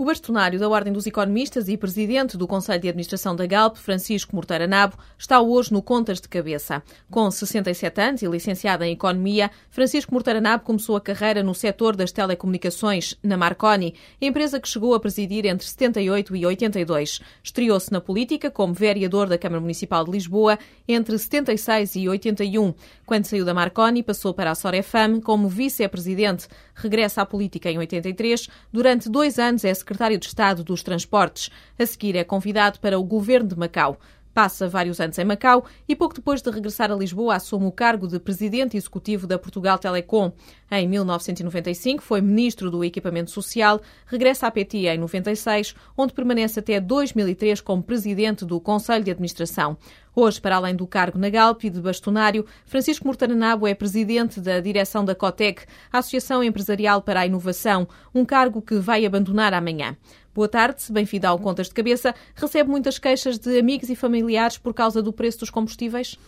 O bastonário da Ordem dos Economistas e presidente do Conselho de Administração da Galp, Francisco Morteira Nabo, está hoje no Contas de Cabeça. Com 67 anos e licenciado em Economia, Francisco Morteira Nabo começou a carreira no setor das telecomunicações, na Marconi, empresa que chegou a presidir entre 78 e 82. Estreou-se na política como vereador da Câmara Municipal de Lisboa entre 76 e 81. Quando saiu da Marconi, passou para a Sorefam como vice-presidente. Regressa à política em 83. Durante dois anos é secretário de Estado dos Transportes. A seguir é convidado para o governo de Macau. Passa vários anos em Macau e pouco depois de regressar a Lisboa assume o cargo de presidente executivo da Portugal Telecom. Em 1995 foi ministro do Equipamento Social, regressa à PT em 96, onde permanece até 2003 como presidente do Conselho de Administração. Hoje, para além do cargo na Galp e de bastonário, Francisco Mortaranabo é presidente da direção da COTEC, Associação Empresarial para a Inovação, um cargo que vai abandonar amanhã. Boa tarde, bem-vindo ao Contas de Cabeça. Recebe muitas queixas de amigos e familiares por causa do preço dos combustíveis?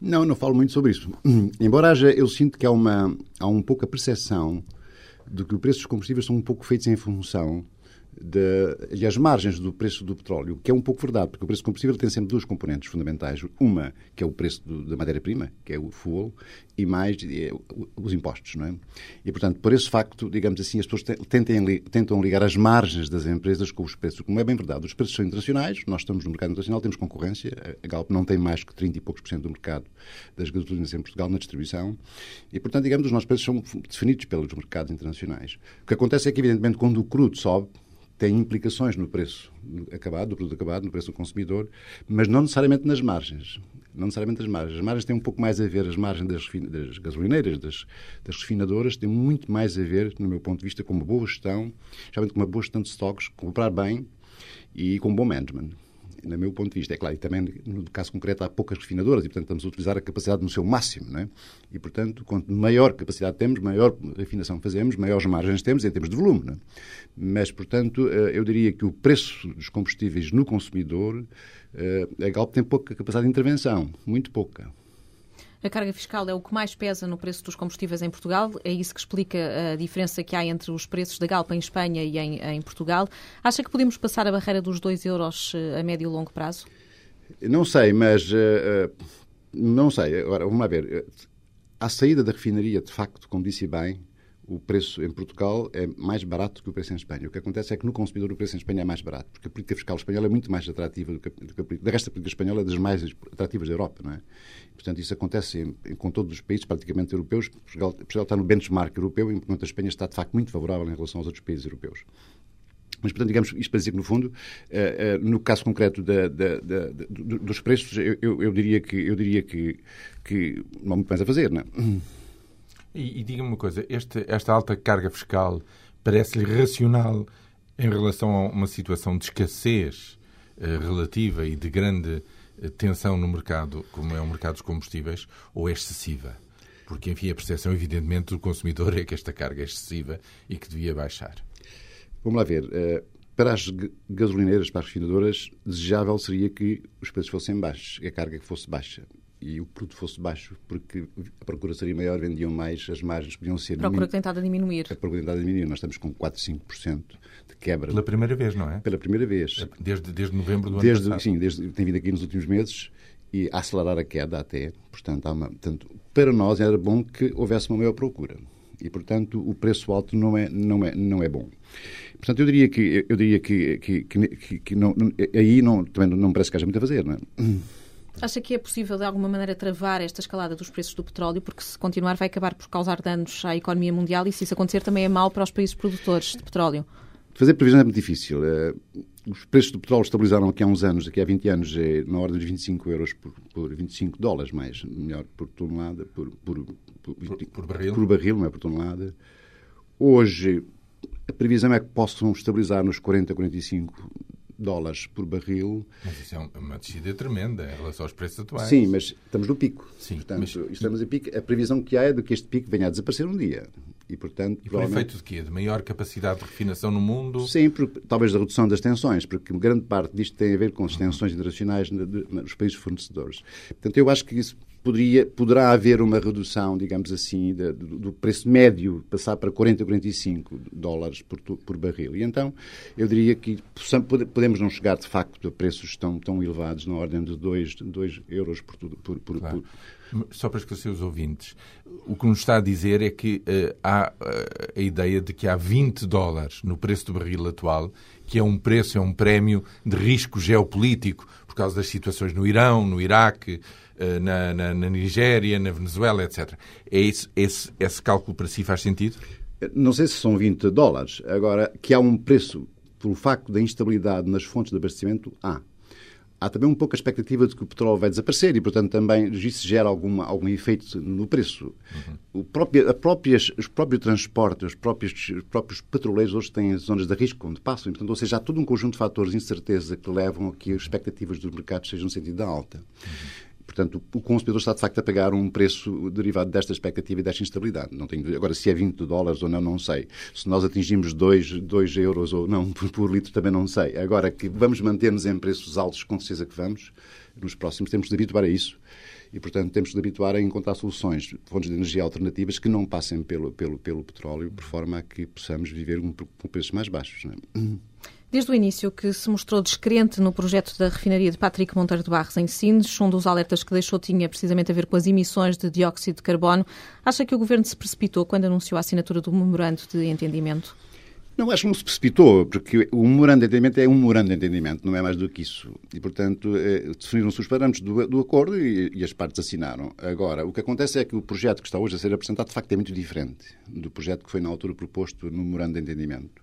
Não, não falo muito sobre isso. Embora haja, eu sinto que há, uma, há um pouco a percepção de que o preço dos combustíveis são um pouco feitos em função de, e as margens do preço do petróleo, que é um pouco verdade, porque o preço do combustível tem sempre duas componentes fundamentais. Uma, que é o preço do, da matéria-prima, que é o fuel, e mais é, os impostos, não é? E, portanto, por esse facto, digamos assim, as pessoas tentem, tentam ligar as margens das empresas com os preços, como é bem verdade. Os preços são internacionais, nós estamos no mercado internacional, temos concorrência, a Galp não tem mais que 30 e poucos por cento do mercado das gasolinas em Portugal na distribuição, e, portanto, digamos, os nossos preços são definidos pelos mercados internacionais. O que acontece é que, evidentemente, quando o crudo sobe, tem implicações no preço acabado, do produto acabado, no preço do consumidor, mas não necessariamente nas margens. Não necessariamente as margens. As margens têm um pouco mais a ver, as margens das, das gasolineiras, das, das, refinadoras, têm muito mais a ver, no meu ponto de vista, com uma boa gestão, geralmente com uma boa gestão de estoques, comprar bem e com um bom management no meu ponto de vista. É claro, e também no caso concreto há poucas refinadoras e, portanto, estamos a utilizar a capacidade no seu máximo. Não é? E, portanto, quanto maior capacidade temos, maior refinação fazemos, maiores margens temos em termos de volume. Não é? Mas, portanto, eh, eu diria que o preço dos combustíveis no consumidor, eh, a Galp tem pouca capacidade de intervenção, muito pouca. A carga fiscal é o que mais pesa no preço dos combustíveis em Portugal. É isso que explica a diferença que há entre os preços da Galpa em Espanha e em, em Portugal. Acha que podemos passar a barreira dos 2 euros eh, a médio e longo prazo? Não sei, mas uh, não sei. Agora, vamos lá ver. A saída da refinaria, de facto, como disse bem, o preço em Portugal é mais barato que o preço em Espanha. O que acontece é que no consumidor o preço em Espanha é mais barato, porque a política fiscal espanhola é muito mais atrativa do que a, do que a política. Da resto, a política espanhola é das mais atrativas da Europa, não é? Portanto, isso acontece em, em, com todos os países praticamente europeus. Portugal, Portugal está no benchmark europeu, enquanto a Espanha está, de facto, muito favorável em relação aos outros países europeus. Mas, portanto, digamos, isto para dizer que, no fundo, uh, uh, no caso concreto da, da, da, dos preços, eu, eu, eu, diria que, eu diria que, que não há muito mais a fazer, não é? E, e diga-me uma coisa, este, esta alta carga fiscal parece-lhe racional em relação a uma situação de escassez uh, relativa e de grande uh, tensão no mercado, como é o mercado dos combustíveis, ou é excessiva? Porque, enfim, a percepção, evidentemente, do consumidor é que esta carga é excessiva e que devia baixar. Vamos lá ver. Uh, para as gasolineiras, para as refinadoras, desejável seria que os preços fossem baixos, que a carga fosse baixa e o produto fosse baixo, porque a procura seria maior, vendiam mais, as margens podiam ser... A procura tentada a diminuir. A procura tentada a diminuir. Nós estamos com 4, 5% de quebra. Pela primeira vez, não é? Pela primeira vez. Desde, desde novembro do desde, ano passado. Sim, desde, tem vindo aqui nos últimos meses e a acelerar a queda até. Portanto, uma, portanto, para nós era bom que houvesse uma maior procura. E, portanto, o preço alto não é, não é, não é bom. Portanto, eu diria que, eu diria que, que, que, que não, aí não, também não parece que haja muito a fazer, não é? Acha que é possível, de alguma maneira, travar esta escalada dos preços do petróleo? Porque se continuar vai acabar por causar danos à economia mundial e se isso acontecer também é mau para os países produtores de petróleo. Fazer previsão é muito difícil. Eh, os preços do petróleo estabilizaram aqui há uns anos, aqui há 20 anos, é na ordem de 25 euros por, por 25 dólares, mais, melhor, por tonelada, por, por, por, por barril. Por barril, não é por tonelada. Hoje, a previsão é que possam estabilizar nos 40, 45 dólares por barril. Mas isso é uma descida tremenda em relação aos preços atuais. Sim, mas estamos no pico. Sim, portanto, mas... estamos a pico. A previsão que há é de que este pico venha a desaparecer um dia. E, portanto, e por efeito de quê? De maior capacidade de refinação no mundo? Sim, talvez da redução das tensões, porque grande parte disto tem a ver com as tensões internacionais nos países fornecedores. Portanto, eu acho que isso poderia, poderá haver uma redução, digamos assim, de, do, do, preço médio, passar para 40, 45 dólares por, por barril. E então, eu diria que podemos não chegar, de facto, a preços tão, tão elevados, na ordem de 2, 2 euros por, por, por, claro. por... Só para esclarecer os ouvintes, o que nos está a dizer é que uh, há uh, a ideia de que há 20 dólares no preço do barril atual, que é um preço, é um prémio de risco geopolítico por causa das situações no Irão, no Iraque, na, na, na Nigéria, na Venezuela, etc. É isso, esse, esse cálculo para si faz sentido? Não sei se são 20 dólares. Agora, que há um preço pelo facto da instabilidade nas fontes de abastecimento, há. Há também um pouco a expectativa de que o petróleo vai desaparecer e, portanto, também isso gera alguma, algum efeito no preço. Uhum. Próprio, a próprias, os próprios transportes, os próprios, os próprios petroleiros hoje têm zonas de risco onde passam. E, portanto, ou seja, há todo um conjunto de fatores de incerteza que levam a que as expectativas dos mercados sejam no sentido da alta. Uhum. Portanto, o consumidor está, de facto, a pagar um preço derivado desta expectativa e desta instabilidade. Não tenho, agora, se é 20 dólares ou não, não sei. Se nós atingimos 2, 2 euros ou não por, por litro, também não sei. Agora, que vamos manter-nos em preços altos, com certeza que vamos, nos próximos temos de habituar a isso. E, portanto, temos de habituar a encontrar soluções, fontes de energia alternativas que não passem pelo, pelo, pelo petróleo, por forma a que possamos viver com preços mais baixos. Não é? Desde o início que se mostrou descrente no projeto da refinaria de Patrick Monteiro de Barros em Sines, um dos alertas que deixou tinha precisamente a ver com as emissões de dióxido de carbono. Acha que o Governo se precipitou quando anunciou a assinatura do memorando de entendimento? Não, acho que não se precipitou, porque o memorando de entendimento é um memorando de entendimento, não é mais do que isso. E, portanto, eh, definiram-se os parâmetros do, do acordo e, e, as partes assinaram. Agora, o que acontece é que o projeto que está hoje a ser apresentado, de facto, é muito diferente do projeto que foi na altura proposto no memorando de entendimento.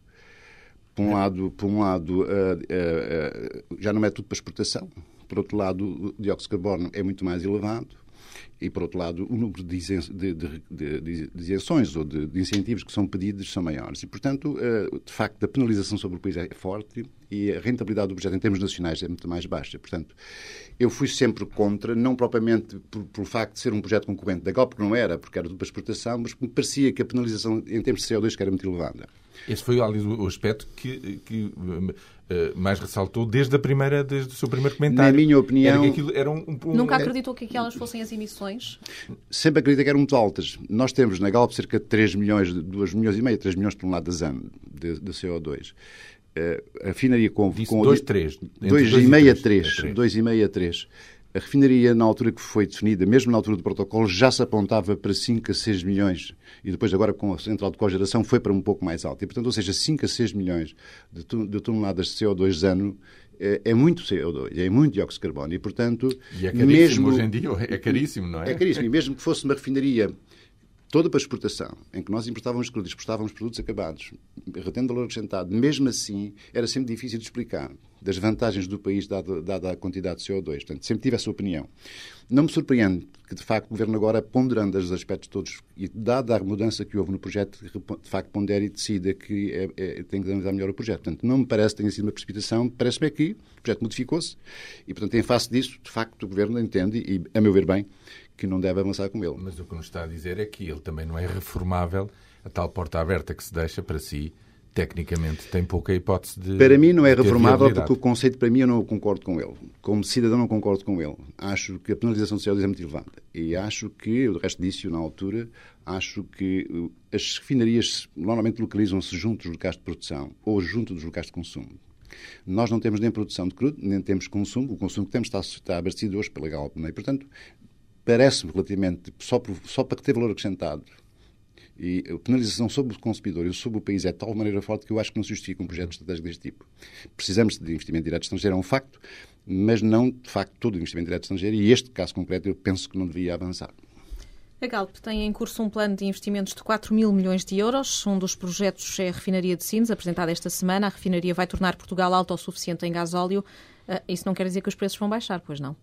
Por um lado, por um lado uh, uh, já não é tudo para exportação. Por outro lado, o dióxido de carbono é muito mais elevado. E, por outro lado, o número de, de, de, de isenções ou de, incentivos que são pedidos são maiores. E, portanto, de facto, a penalização sobre o país é forte e a rentabilidade do projeto em termos nacionais é muito mais baixa. Portanto, eu fui sempre contra, não propriamente por, por facto de ser um projeto concorrente da GOP, que não era, porque era tudo para exportação, mas me parecia que a penalização em termos de CO2 que era muito elevada. Esse foi, o aspecto que, que mais ressaltou desde, a primeira, desde o seu primeiro comentário. Na minha opinião... Era era um, um, Nunca acreditou que aquelas fossem as emissões? Sempre acreditei que eram muito altas. Nós temos na Galp cerca de 3 milhões, 2 milhões e meio, 3 milhões de toneladas ano de, de CO2. Uh, a refinaria com... Disse com 2, 3. 2,5 a 3. 2,5 a 3. A refinaria, na altura que foi definida, mesmo na altura do protocolo, já se apontava para 5 a 6 milhões. E depois, agora, com a central de cogeração, foi para um pouco mais alto. E, portanto, ou seja, 5 a 6 milhões de, toneladas de CO2 ano é, é muito CO2, é muito dióxido de carbono. E, portanto... E é caríssimo mesmo, hoje em dia, é caríssimo, não é? É caríssimo. E mesmo que fosse uma refinaria toda para exportação, em que nós importávamos produtos, exportávamos produtos acabados, retendo valor acrescentado, mesmo assim era sempre difícil de explicar das vantagens do país dada, dada a quantidade de CO2. Portanto, sempre tive essa opinião. Não me surpreende que, de facto, o Governo agora, ponderando os aspectos todos e dada a mudança que houve no projeto, de facto, pondere e decida que é, é, tem que analisar melhor o projeto. Portanto, não me parece que tenha sido uma precipitação, parece-me que o projeto modificou-se e, portanto, em face disso, de facto, o Governo entende, e a meu ver bem, que não deve avançar com ele. Mas o que nos está a dizer é que ele também não é reformável, a tal porta aberta que se deixa para si, tecnicamente tem pouca hipótese de. Para mim não é reformável porque o conceito, para mim, eu não concordo com ele. Como cidadão, não concordo com ele. Acho que a penalização social é muito elevada. E acho que, o resto disso, na altura, acho que uh, as refinarias normalmente localizam-se junto dos locais de produção ou junto dos locais de consumo. Nós não temos nem produção de crudo, nem temos consumo. O consumo que temos está, está abastecido hoje pela Galp. É? E, portanto, parece-me relativamente, só, por, só para ter valor acrescentado, e a penalização sobre o consumidor e sobre o país é de tal maneira forte que eu acho que não se justifica um projeto estratégico deste tipo. Precisamos de investimento direto estrangeiro, é um facto, mas não, de facto, todo investimento direto estrangeiro, e este caso concreto eu penso que não devia avançar. A Galp tem em curso um plano de investimentos de 4 mil milhões de euros. Um dos projetos é a refinaria de Sines, apresentada esta semana. A refinaria vai tornar Portugal autossuficiente em gasóleo. Ah, isso não quer dizer que os preços vão baixar, pois não?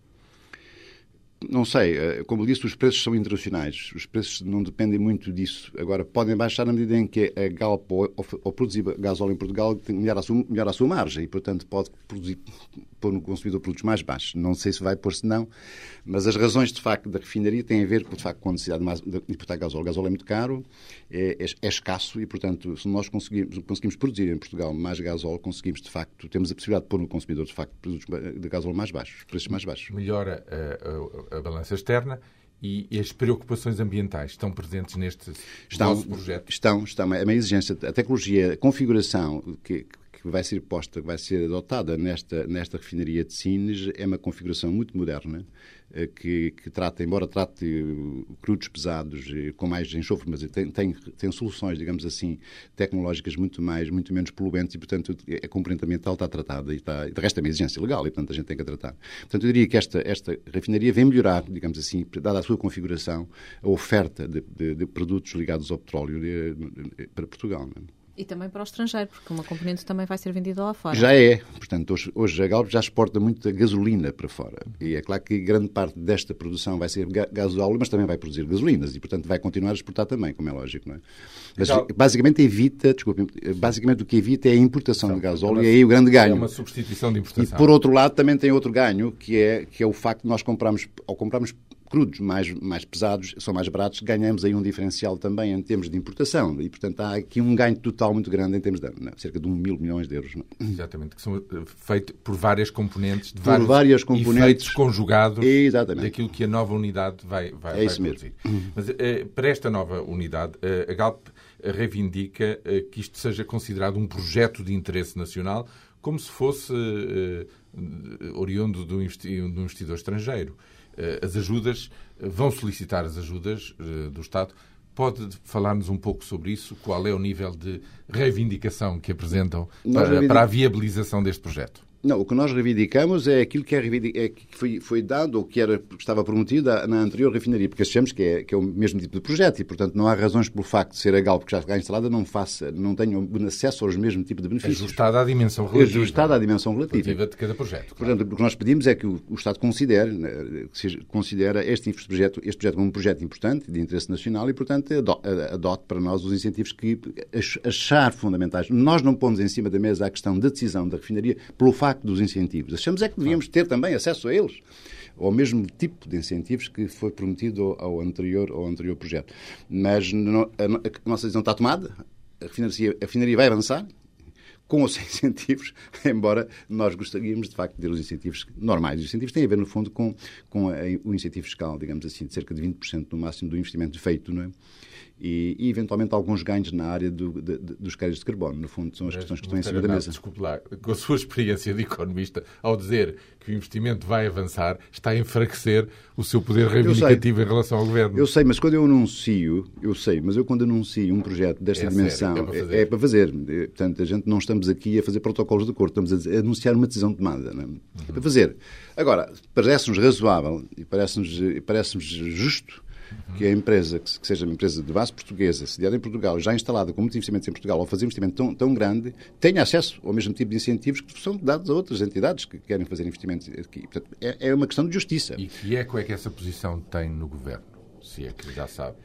Não sei, eh, como disse, os preços são internacionais, os preços não dependem muito disso. Agora, podem baixar na medida em que a Galp, ao, produzir gasóleo em Portugal, melhora a, sua, melhora a sua margem e, portanto, pode produzir, pôr no consumidor produtos mais baixos. Não sei se vai pôr, se não, mas as razões, de facto, da refinaria têm a ver, de facto, com a necessidade de, importar gasóleo. O gasóleo é muito caro, é, é, é, escasso e, portanto, se nós conseguimos, conseguimos produzir em Portugal mais gasóleo, conseguimos, de facto, temos a possibilidade de pôr no consumidor, de facto, produtos de gasóleo mais baixos, preços mais baixos. Melhora a, a, a balança externa e, as preocupações ambientais estão presentes neste estão, projeto? Estão, estão. É uma exigência. A tecnologia, a configuração que, que vai ser posta, que vai ser adotada nesta, nesta refinaria de Sines é uma configuração muito moderna, eh, que, que trata, embora trate crudos pesados com mais enxofre, mas tem, tem, tem, soluções, digamos assim, tecnológicas muito mais, muito menos poluentes e, portanto, a componente ambiental está tratada e está, de resto é uma exigência legal e, portanto, a gente tem que a tratar. Portanto, eu diria que esta, esta refinaria vem melhorar, digamos assim, dada a sua configuração, a oferta de, de, de produtos ligados ao petróleo eh, para Portugal. Não é? E também para o estrangeiro, porque uma componente também vai ser vendida lá fora. Já é. Portanto, hoje, hoje a Galp já exporta muita gasolina para fora. E é claro que grande parte desta produção vai ser gasóleo, mas também vai produzir gasolinas. E, portanto, vai continuar a exportar também, como é lógico, não é? Mas, então, basicamente, evita, desculpe, basicamente o que evita é a importação então, de gasóleo e aí o grande ganho. É uma substituição de importação. E, por outro lado, também tem outro ganho, que é, que é o facto de nós comprarmos, ao comprarmos crudos mais, mais pesados, são mais baratos, ganhamos aí um diferencial também em termos de importação. E, portanto, há aqui um ganho total muito grande em termos de não, cerca de um mil milhões de euros. Não? Exatamente, que são eh, feitos por várias componentes, de por vários várias componentes efeitos conjugados Exatamente. daquilo que a nova unidade vai, vai, é isso vai produzir. Mesmo. Mas eh, para esta nova unidade, eh, a Galp reivindica que isto seja considerado um projeto de interesse nacional, como se fosse oriundo de um investidor estrangeiro. Eh, as ajudas, eh, vão solicitar as ajudas eh, do Estado. Pode falar-nos um pouco sobre isso? Qual é o nível de reivindicação que apresentam para, para a viabilização deste projeto? Não, o que nós reivindicamos é aquilo que, é, é que foi, foi, dado ou que era, estava prometido na anterior refinaria, porque achamos que é, que é, o mesmo tipo de projeto e, portanto, não há razões pelo facto de ser a Galp que já está instalada não faça, não tenha acesso aos mesmos tipos de benefícios. Ajustada à dimensão relativa. Ajustada à dimensão relativa. relativa de cada projeto. Claro. Portanto, o que nós pedimos é que o, o Estado considere, né, considere este projeto, este projeto como um projeto importante, de interesse nacional e, portanto, adote para nós os incentivos que achar fundamentais. Nós não pomos em cima da mesa a questão da decisão da refinaria pelo facto facto dos incentivos. Achamos é que devíamos ter também acesso a eles, ao mesmo tipo de incentivos que foi prometido ao anterior, ao anterior projeto. Mas a, nossa decisão está tomada, a refinaria, a refinaria vai avançar, com os incentivos, embora nós gostaríamos, de facto, de ter os incentivos normais. Os incentivos têm a ver, no fundo, com, com a, o incentivo fiscal, digamos assim, de cerca de 20% no máximo do investimento feito, não é? E, e, eventualmente alguns ganhos na área do, de, de, dos créditos de carbono. No fundo, são as questões que estão em cima da mesa. Desculpe lá, com a sua experiência de economista, ao dizer que o investimento vai avançar, está a enfraquecer o seu poder reivindicativo em relação ao governo. Eu sei, mas quando eu anuncio, eu sei, mas eu quando anuncio um projeto desta é dimensão, sério, é, para é, é, para fazer. Portanto, a gente não estamos aqui a fazer protocolos de acordo, estamos a anunciar uma decisão tomada. Não é? uhum. Para fazer. Agora, parece-nos razoável e parece-nos parece justo que a empresa, que seja uma empresa de base portuguesa, sediada em Portugal, já instalada com muitos investimentos em Portugal, ou fazer um investimento tão, tão grande, tenha acesso ao mesmo tipo de incentivos que são dados a outras entidades que querem fazer investimentos aqui. Portanto, é, é uma questão de justiça. E que eco é que essa posição tem no Governo? Se é que já sabe.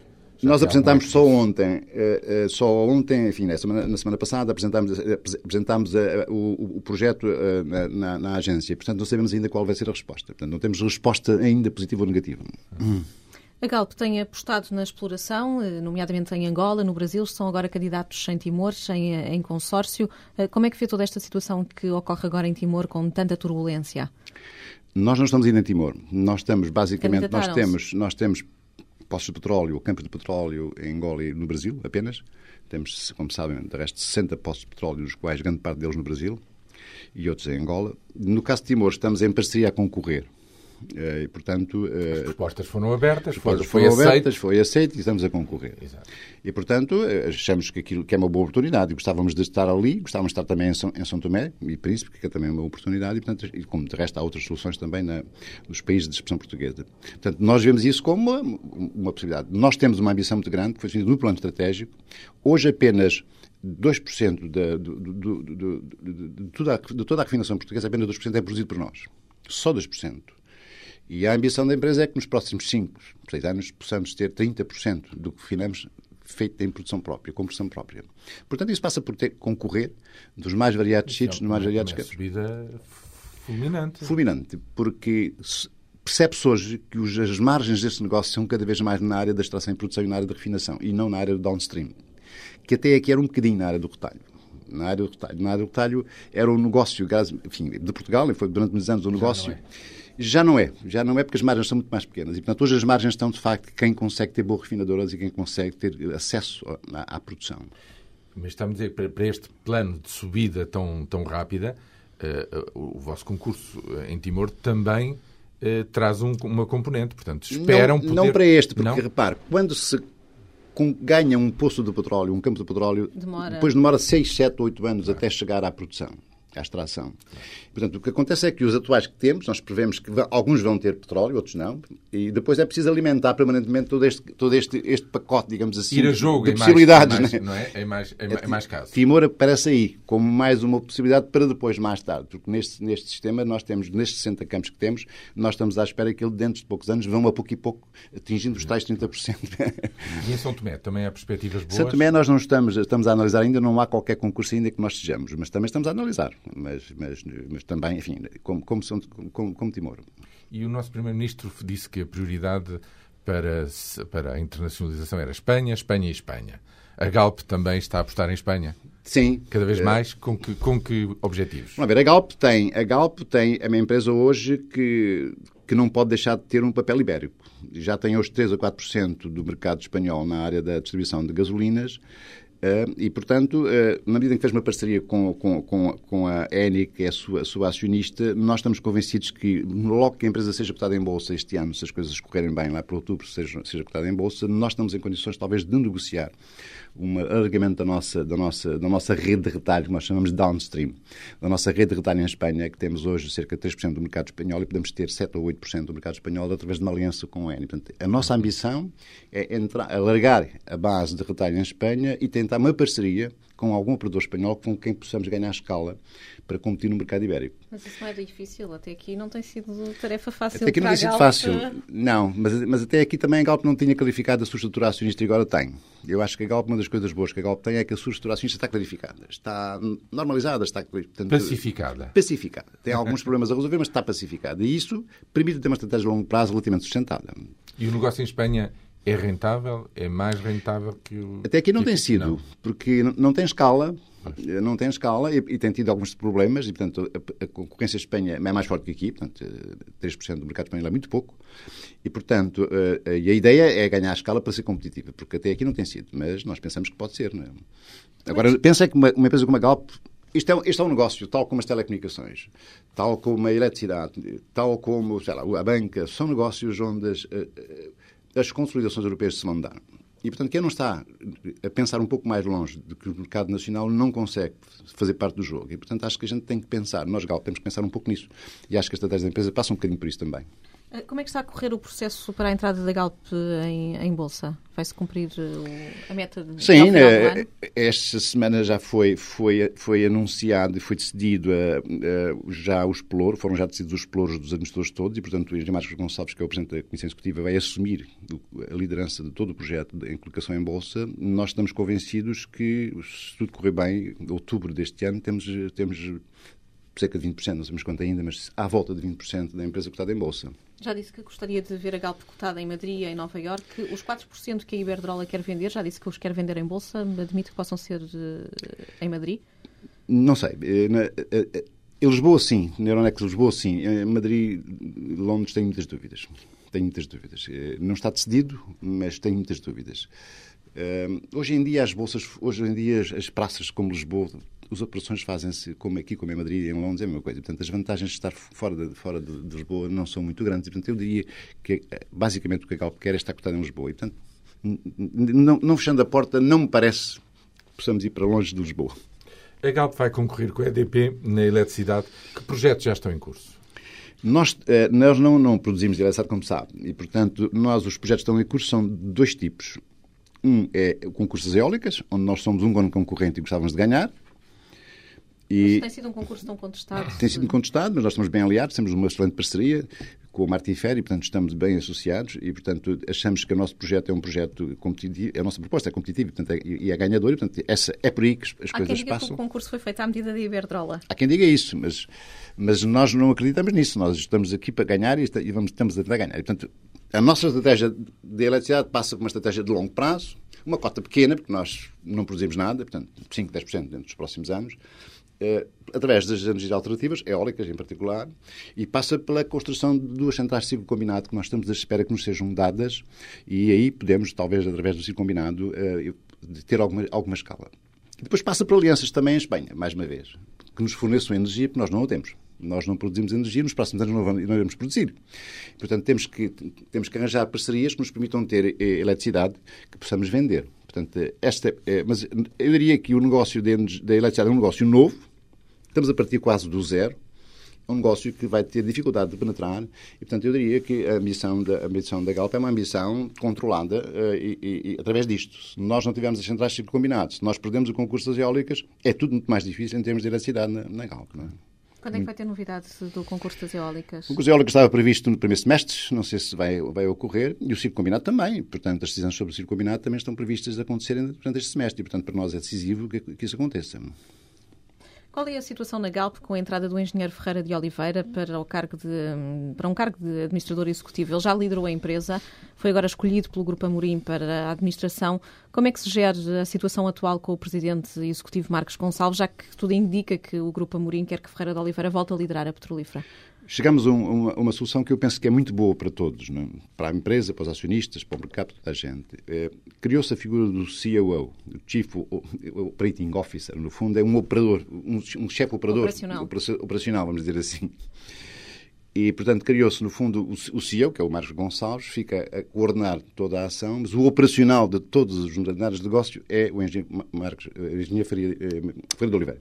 Nós apresentámos só ontem, uh, uh, só ontem, enfim, na semana, na semana passada, apresentámos, uh, apresentámos o, o, projeto na, na, agência. Portanto, não sabemos ainda qual vai ser a resposta. Portanto, não temos resposta ainda positiva ou negativa. Uhum. A Galp tem apostado na exploração, eh, nomeadamente em Angola, no Brasil, estão agora candidatos em Timor, em, em consórcio. Eh, como é que vê toda esta situação que ocorre agora em Timor com tanta turbulência? Nós não estamos ainda em Timor. Nós estamos, basicamente, nós temos, nós temos postos de petróleo, campos de petróleo em Angola e no Brasil, apenas. Temos, como sabem, de resto, 60 postos de petróleo, dos quais grande parte deles no Brasil e outros em Angola. No caso de Timor, estamos em parceria a concorrer eh, e, portanto, eh, As propostas foram abertas, foi, foi aceito. abertas, foi aceito e estamos a concorrer. Exato. E, portanto, eh, achamos que aquilo que é uma boa oportunidade. Gostávamos de estar ali, gostávamos de estar também em São, em São Tomé e Príncipe, que é também uma oportunidade, e, portanto, e como de resto há outras soluções também na, nos países de expressão portuguesa. Portanto, nós vemos isso como uma, uma possibilidade. Nós temos uma ambição muito grande, que foi definida no plano estratégico. Hoje apenas 2% da, do, do, do, de, toda a, de toda a refinação portuguesa, apenas 2% é produzido por nós. Só 2%. E a ambição da empresa é que nos próximos 5, 6 anos possamos ter 30% do que finamos feito em produção própria, com produção própria. Portanto, isso passa por ter, concorrer dos mais variados sítios, nos mais variados campos. subida fulminante. Fulminante, porque percebe-se hoje que os, as margens deste negócio são cada vez mais na área da extração e produção e na área da refinação, e não na área do downstream, que até aqui era um bocadinho na área do retalho. Na área do retalho, na área do retalho era um negócio, enfim, de Portugal, foi durante muitos anos um negócio... Já não é. Já não é porque as margens são muito mais pequenas. E, portanto, hoje as margens estão, de facto, quem consegue ter boas refinadoras e quem consegue ter acesso à, à produção. Mas estamos a dizer que para este plano de subida tão, tão rápida, uh, o vosso concurso em Timor também uh, traz um, uma componente. Portanto, esperam não, poder... Não para este, porque, não? repare, quando se ganha um poço de petróleo, um campo de petróleo, demora. depois demora 6, 7, 8 anos até chegar à produção à extração. Portanto, o que acontece é que os atuais que temos, nós prevemos que alguns vão ter petróleo, outros não, e depois é preciso alimentar permanentemente todo este, todo este, este pacote, digamos assim, Ir a jogo de é possibilidades. Mais, é mais, não é? É mais, é, é mais caso. Timor aparece aí como mais uma possibilidade para depois, mais tarde, porque neste, neste sistema nós temos, nestes 60 campos que temos, nós estamos à espera que ele, dentro de poucos anos, vão a pouco e pouco atingindo os tais 30%. E em São Tomé também há perspectivas boas? São Tomé nós não estamos, estamos a analisar ainda, não há qualquer concurso ainda que nós sejamos, mas também estamos a analisar. Mas mas, mas, também, enfim, como, como, como, como Timor. E o nosso Primeiro-Ministro disse que a prioridade para, para a internacionalização era Espanha, Espanha e Espanha. A Galp também está a apostar em Espanha? Sim. Cada vez mais? Com que, com que objetivos? Vamos ver, a Galp tem, a Galp tem é uma empresa hoje que, que não pode deixar de ter um papel ibérico. Já tem hoje 3 a 4% do mercado espanhol na área da distribuição de gasolinas e, portanto, uh, na medida em que fez uma parceria com, com, com, com a ENI, que é a sua, a sua, acionista, nós estamos convencidos que, logo que a empresa seja cotada em bolsa este ano, se as coisas correrem bem lá para outubro, seja, seja cotada em bolsa, nós estamos em condições, talvez, de negociar um alargamento da nossa, da, nossa, da nossa rede de retalho, que nós chamamos de downstream, da nossa rede de retalho em Espanha, que temos hoje cerca de 3% do mercado espanhol e podemos ter 7 ou 8% do mercado espanhol através de uma aliança com a ENI. Portanto, a nossa ambição é entrar, alargar a base de retalho em Espanha e tentar uma parceria com algum operador espanhol com quem possamos ganhar escala para competir no mercado ibérico. Mas isso não é difícil, até aqui não tem sido tarefa fácil. Até aqui não tem sido fácil, não, mas, mas até aqui também a Galp não tinha qualificado a sua estrutura acionista e agora tem. Eu acho que a Galp, uma das coisas boas que a Galp tem é que a sua estrutura acionista está clarificada, está normalizada, está portanto, pacificada. Pacificada. Tem alguns problemas a resolver, mas está pacificada. E isso permite ter uma estratégia a longo prazo relativamente sustentada. E o negócio em Espanha é rentável? É mais rentável que o. Até aqui não tem sido, não. porque não tem escala. Não tem escala e, e, tem tido alguns problemas e, portanto, a, a, concorrência de Espanha é mais forte que aqui, portanto, 3% do mercado espanhol é muito pouco e, portanto, a, a, e a ideia é ganhar a escala para ser competitiva, porque até aqui não tem sido, mas nós pensamos que pode ser. Não é? Agora, pensa que uma, uma empresa como a Galp isto é, isto é um negócio, tal como as telecomunicações, tal como a eletricidade, tal como lá, a banca, são negócios onde as, as consolidações europeias se dar. E, portanto, quem não está a pensar um pouco mais longe do que o mercado nacional não consegue fazer parte do jogo. E, portanto, acho que a gente tem que pensar, nós, Gal, temos que pensar um pouco nisso. E acho que a estratégia da empresa passa um bocadinho por isso também. Eh, como é que está a correr o processo para a entrada da Galp em, em Bolsa? Vai-se cumprir eh, a meta de Sim, né, esta semana já foi, foi, foi anunciado e foi decidido uh, uh, já os pelouros, foram já decididos os pelouros dos administradores todos e, portanto, o Engenheiro Marcos Gonçalves, que é o Presidente da Comissão Executiva, vai assumir a liderança de todo o projeto de colocação em Bolsa. Nós estamos convencidos que, se tudo correr bem, em outubro deste ano, temos, temos cerca de 20%, não sabemos quanto ainda, mas à volta de 20% da empresa cotada em Bolsa. Já disse que gostaria de ver a Galp cotada em Madrid e em Nova Iorque. Os 4% que a Iberdrola quer vender, já disse que os quer vender em Bolsa. Admite que possam ser uh, em Madrid? Não sei. Eh, eh, em Lisboa, sim. Na Euronext Lisboa, sim. Em Madrid, Londres, tenho muitas dúvidas. Tenho muitas dúvidas. Não está decidido, mas tenho muitas dúvidas. Hoje em dia, as bolsas, hoje em dia, as praças como Lisboa as operações fazem-se como aqui, como em Madrid e em Londres, é a mesma coisa. Portanto, as vantagens de estar fora de, fora de, de Lisboa não são muito grandes. E, portanto, eu diria que, eh, basicamente, o que a Galp quer é estar cotado em Lisboa. E, portanto, não, não fechando a porta, não me parece que possamos ir para longe de Lisboa. A Galp vai concorrer com a EDP na eletricidade. Que projetos já estão em curso? Nós, eh, nós não, não produzimos eletricidade, como sabe, e, portanto, nós, os projetos que estão em curso são de dois tipos. Um é o concurso das eólicas, onde nós somos um concorrente e gostávamos de ganhar, e tem sido um concurso tão contestado? Tem sido contestado, mas nós estamos bem aliados, temos uma excelente parceria com o Martin Ferry, portanto estamos bem associados e, portanto, achamos que o nosso projeto é um projeto competitivo, a nossa proposta é competitiva portanto, é, e é ganhadora, portanto, essa, é por aí que as Há coisas quem diga passam. Que o concurso foi feito à medida de Iberdrola. Há quem diga isso, mas, mas nós não acreditamos nisso, nós estamos aqui para ganhar e, e vamos, estamos a ganhar. E, portanto, a nossa estratégia de eletricidade passa por uma estratégia de longo prazo, uma cota pequena, porque nós não produzimos nada, portanto, 5, 10% dentro dos próximos anos, através das energias alternativas, eólicas em particular, e passa pela construção de duas centrais de ciclo combinado que nós estamos à espera que nos sejam dadas e aí podemos, talvez, através do ciclo combinado, eh, ter alguma, alguma escala. Depois passa por alianças também em Espanha, mais uma vez, que nos forneçam energia, porque nós não a temos. Nós não produzimos energia, nos próximos anos não vamos, não iremos produzir. Portanto, temos que, temos que arranjar parcerias que nos permitam ter eh, eletricidade que possamos vender. Portanto, esta, é, mas eu diria que o negócio da eletricidade é um negócio novo, estamos a partir quase do zero, é um negócio que vai ter dificuldade de penetrar e, portanto, eu diria que a ambição da, a ambição da Galp é uma ambição controlada uh, e, e, através disto. Se nós não tivermos as centrais de combinados, se nós perdemos o concurso das eólicas, é tudo muito mais difícil em termos de eletricidade na, na Galp. Não é? Quando é que vai ter novidade do concurso das eólicas? O concurso das eólicas estava previsto no primeiro semestre, não sei se vai, vai ocorrer, e o ciclo combinado também. Portanto, as decisões sobre o ciclo combinado também estão previstas a acontecerem durante este semestre, e, portanto, para nós é decisivo que, que isso aconteça. Qual é a situação na Galp com a entrada do engenheiro Ferreira de Oliveira para, o cargo de, para um cargo de administrador executivo? Ele já liderou a empresa, foi agora escolhido pelo Grupo Amorim para a administração. Como é que se gera a situação atual com o presidente executivo Marcos Gonçalves, já que tudo indica que o Grupo Amorim quer que Ferreira de Oliveira volte a liderar a petrolífera? Chegamos a uma, uma, solução que eu penso que é muito boa para todos, não? É? para a empresa, para os acionistas, para o mercado, toda a gente. É, Criou-se a figura do COO, o Chief Operating Officer, no fundo é um operador, um, um chefe operador operacional. operacional, vamos dizer assim. E, portanto, criou-se, no fundo, o CEO, que é o Marcos Gonçalves, fica a coordenar toda a ação, mas o operacional de todos os unidades de negócio é o engenheiro, Marcos, o engenheiro Faria, eh, Faria de Oliveira.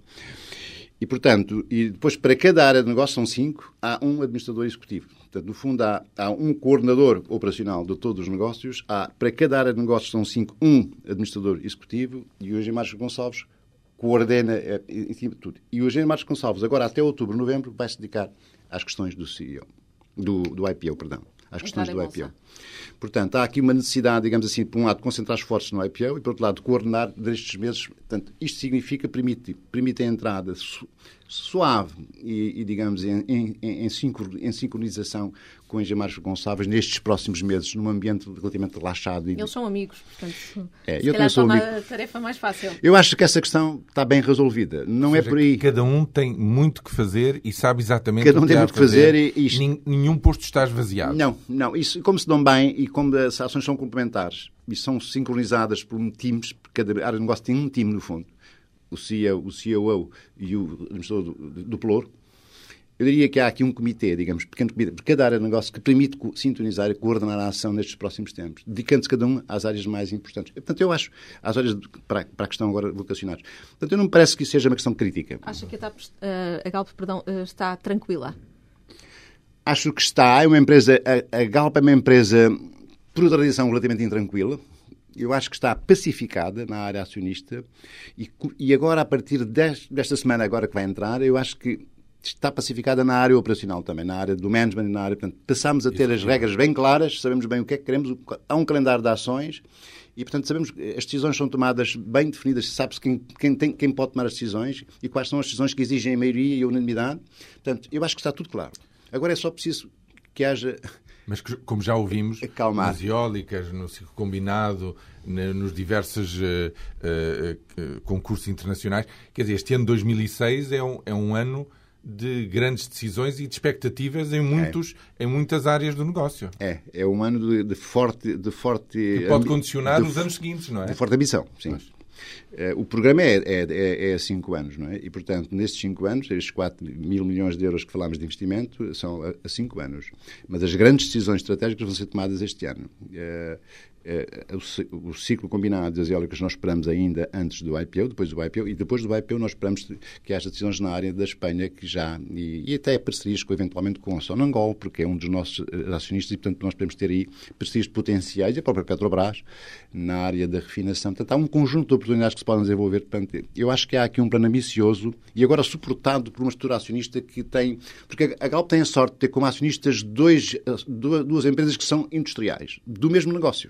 E, portanto, e depois para cada área de negócio, são cinco, há um administrador executivo. Portanto, no fundo, há, há um coordenador operacional de todos os negócios, há para cada área de negócios, são cinco, um administrador executivo e hoje Marcos Gonçalves coordena é, tudo. E o Eugênio Marcos Gonçalves, agora até outubro, novembro, vai se dedicar às questões do CEO, do, do IPO, perdão às questões do IPO. Portanto, há aqui uma necessidade, digamos assim, por um lado, de concentrar esforços no IPO e, por outro lado, de coordenar destes meses. Portanto, isto significa, permite, permite a entrada suave e, e digamos, em, em, em, sincronização com o engenheiro Gonçalves nestes próximos meses, num ambiente relativamente relaxado. E... Eles são amigos, portanto, é, se eu sou amigo. a tarefa mais fácil. Eu acho que essa questão está bem resolvida. Não é seja, é por aí. Cada um tem muito que fazer e sabe exatamente cada um o que tem muito que fazer. fazer e isto... Nenhum posto está esvaziado. Não, não. Isso, como se dão bem e como as ações são complementares e são sincronizadas por um times, cada área de negócio tem um time, no fundo o CEO, o COO e o administrador do, do Pelouro, eu diria que há aqui um comitê, digamos, pequeno comitê, por cada área de negócio que permite sintonizar e coordenar a ação nestes próximos tempos, dedicando-se cada um às áreas mais importantes. Portanto, eu acho, às áreas de, para, para a questão agora vocacionados. Portanto, eu não me parece que isso seja uma questão crítica. Acha que a, TAP, a Galp perdão, eh, está tranquila? Acho que está. É uma empresa, a, a Galp é uma empresa, por tradição, relativamente intranquila eu acho que está pacificada na área acionista e, e agora, a partir desta semana agora que vai entrar, eu acho que está pacificada na área operacional também, na área do management na área... Portanto, passamos a ter Isso as regras bem claras, sabemos bem o que é que queremos, há um calendário de ações e, portanto, sabemos que as decisões são tomadas bem definidas, sabe-se quem, quem, tem, quem pode tomar as decisões e quais são as decisões que exigem a maioria e a unanimidade. Portanto, eu acho que está tudo claro. Agora é só preciso que haja mas como já ouvimos, Acalmar. nas eólicas, no ciclo combinado, nos diversos uh, uh, concursos internacionais, quer dizer, este ano 2006 é um, é um ano de grandes decisões e de expectativas em, muitos, é. em muitas áreas do negócio. É, é um ano de, de forte... De forte que pode condicionar os anos seguintes, não é? De forte ambição, sim. Mas... Eh, o programa é, é, é, é, a cinco anos, não é? E, portanto, nestes cinco anos, estes 4 mil milhões de euros que falámos de investimento são a, a cinco anos. Mas as grandes decisões estratégicas vão ser tomadas este ano. Eh, o ciclo combinado das eólicas nós esperamos ainda antes do IPO, depois do IPO, e depois do IPO nós esperamos que haja decisões na área da Espanha que já, e, e até parcerias com, eventualmente com a Sonangol, porque é um dos nossos eh, acionistas e, portanto, nós podemos ter aí parcerias potenciais, e a própria Petrobras, na área da refinação. Portanto, há um conjunto de oportunidades que se podem desenvolver. Portanto, eu acho que há aqui um plano ambicioso e agora suportado por uma estrutura acionista que tem, porque a Galp tem a sorte de ter como acionistas dois, eh, duas empresas que são industriais, do mesmo negócio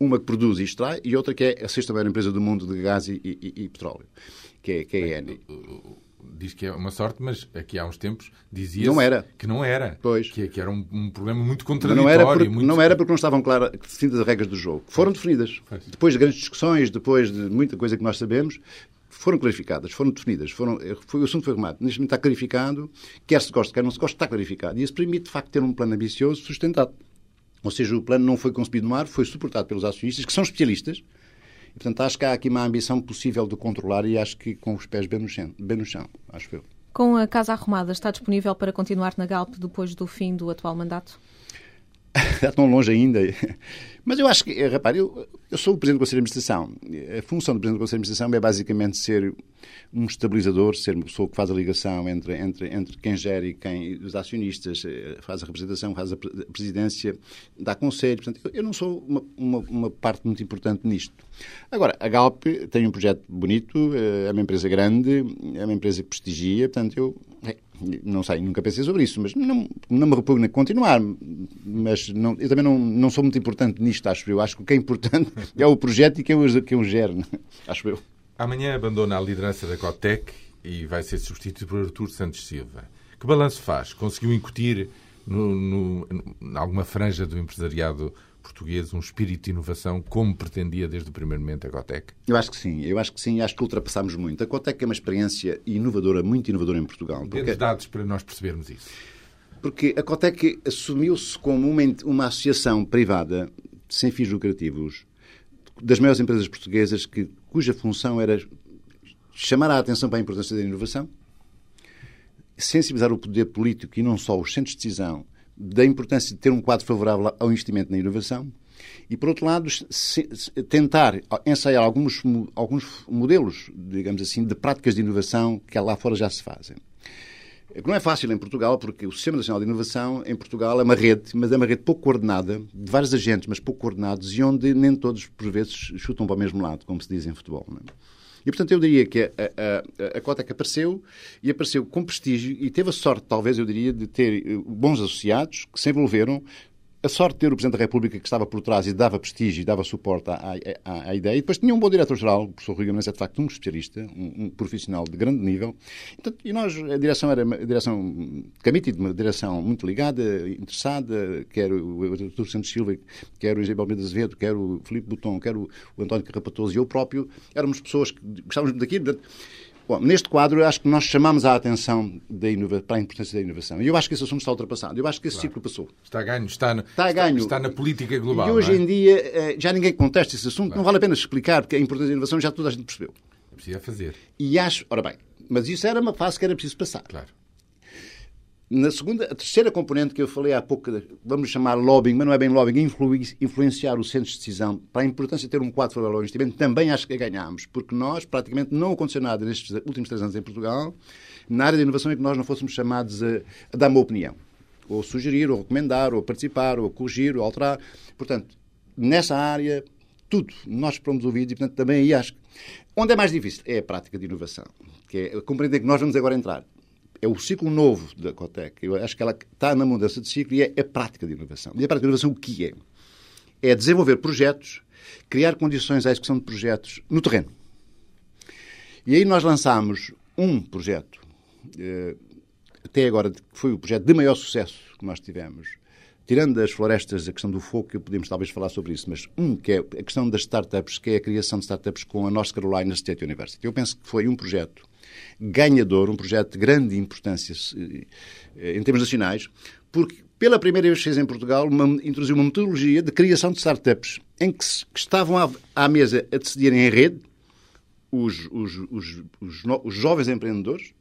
uma que produz e extrai e outra que é a sexta maior empresa do mundo de gás e, e, e petróleo, que é, que é a Eni. Diz que é uma sorte, mas aqui há uns tempos dizia não era. que não era. Pois. Que, que era um, um, problema muito contraditório. Não era, porque, muito... não era porque não estavam claras definidas as regras do jogo. Foram definidas. Pois. Depois de grandes discussões, depois de muita coisa que nós sabemos, foram clarificadas, foram definidas, foram, foi, o assunto foi arrumado. Neste momento está clarificado, quer se gosta, quer não se gosta, está clarificado. E isso permite, de facto, ter um plano ambicioso sustentado. Ou seja, o plano não foi concebido no ar, foi suportado pelos acionistas, que são especialistas, e, portanto, acho que há aqui uma ambição possível de controlar e acho que com os pés bem no chão, bem no chão acho eu. Com a casa arrumada, está disponível para continuar na Galp depois do fim do atual mandato? Está tão longe ainda. Mas eu acho que, eh, repare, eu, eu sou o Presidente do Conselho de Administração. A função do Presidente do Conselho de Administração é basicamente ser um estabilizador, ser uma pessoa que faz a ligação entre, entre, entre quem gera e quem, os acionistas, eh, faz a representação, faz a presidência, dá conselho. Portanto, eu, eu não sou uma, uma, uma, parte muito importante nisto. Agora, a Galp tem um projeto bonito, eh, é uma empresa grande, é uma empresa que prestigia, portanto, eu não sei, nunca pensei sobre isso, mas não, não me repugna continuar. Mas não, eu também não, não sou muito importante nisto, acho eu. Acho que o que é importante é o projeto e quem o, quem o gera, acho eu. Amanhã abandona a liderança da Cotec e vai ser substituído por Artur Santos Silva. Que balanço faz? Conseguiu incutir no, no, alguma franja do empresariado português um espírito de inovação como pretendia desde o primeiro momento a Cotec? Eu acho que sim, eu acho que sim, acho que ultrapassámos muito. A Cotec é uma experiência inovadora, muito inovadora em Portugal. Porque... dados para nós percebermos isso. Porque a Cotec assumiu-se como uma, uma associação privada, sem fins lucrativos, das maiores empresas portuguesas, que, cuja função era chamar a atenção para a importância da inovação, sensibilizar o poder político e não só os centros de decisão da importância de ter um quadro favorável ao investimento na inovação e, por outro lado, se, se, tentar ensaiar alguns, alguns modelos, digamos assim, de práticas de inovação que lá fora já se fazem. Não é fácil em Portugal, porque o Sistema Nacional de Inovação em Portugal é uma rede, mas é uma rede pouco coordenada, de vários agentes, mas pouco coordenados, e onde nem todos, por vezes, chutam para o mesmo lado, como se diz em futebol. Não é? E, portanto, eu diria que a, a, a apareceu e apareceu com prestígio e teve a sorte, talvez, eu diria, de ter eh, bons associados que se envolveram a sorte de ter o Presidente da República que estava por trás e dava prestígio e dava suporte à, à, à ideia. E depois tinha um bom diretor-geral, o professor Rui Guimarães é de facto um especialista, um, um profissional de grande nível. e nós, a direção era uma direção Camiti, uma direção muito ligada, interessada, quer o Dr. Santos Silva, quer o Isabel Mendes Azevedo, quer o Filipe Bouton, quer o, o António Carrapatoso e eu próprio, éramos pessoas que gostávamos muito daquilo. Bom, neste quadro, eu acho que nós chamamos a atenção para a importância da inovação. E eu acho que esse assunto está ultrapassado. Eu acho que esse claro. ciclo passou. Está a ganho, está, na, está, a ganho. Está, na política global. E hoje é? em dia eh, já ninguém contesta esse assunto. Claro. Não vale a pena explicar que a importância da inovação já toda a gente percebeu. É preciso fazer. E acho, ora bem, mas isso era uma fase que era preciso passar. Claro. Na segunda, a terceira componente que eu falei há pouco, vamos chamar lobbying, mas não é bem lobbying, influenciar os centros de decisão para a importância de ter um quadro favorável ao investimento, também acho que ganhámos, porque nós praticamente não aconteceu nada nestes últimos três anos em Portugal, na área da inovação em que nós não fôssemos chamados a, a dar uma opinião, ou sugerir, ou recomendar, ou participar, ou corrigir, ou alterar. Portanto, nessa área, tudo, nós fomos ouvidos e, portanto, também aí acho que. Onde é mais difícil? É a prática de inovação, que é compreender que nós vamos agora entrar é o ciclo novo da Cotec. Eu acho que ela está na mudança de ciclo e é a prática de inovação. E a prática de inovação o que é? É desenvolver projetos, criar condições à execução de projetos no terreno. E aí nós lançámos um projeto, eh, até agora foi o projeto de maior sucesso que nós tivemos, tirando das florestas a questão do fogo, que podemos talvez falar sobre isso, mas um que é a questão das startups, que é a criação de startups com a North Carolina State University. Eu penso que foi um projeto ganhador, um projeto de grande importância eh, em termos nacionais, porque pela primeira vez fez em Portugal, uma, introduziu uma metodologia de criação de startups em que, que estavam à, à, mesa a decidirem em rede os, os, os, os, jovens empreendedores,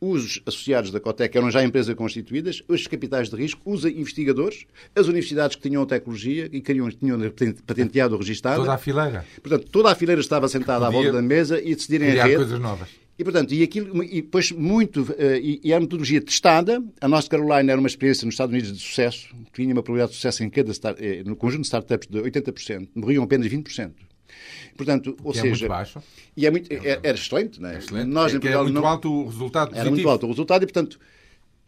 os associados da Cotec eram já empresas constituídas, os capitais de risco, os investigadores, as universidades que tinham tecnologia e queriam, tinham patenteado ou registado. Toda a fileira. Portanto, toda a fileira estava sentada à volta da mesa e decidirem em rede. coisas novas. E, portanto, e, aquilo, e depois muito, uh, e, e, a metodologia testada, a nossa Carolina era uma experiência nos Estados Unidos de sucesso, tinha uma probabilidade de sucesso em cada, eh, no conjunto de startups de 80%, morriam apenas 20%. Portanto, ou que seja, é muito baixo. E é muito, é, era excelente, não é? é excelente. Nós, é, em Portugal, é muito não, alto o resultado positivo. Era muito alto o resultado e, portanto,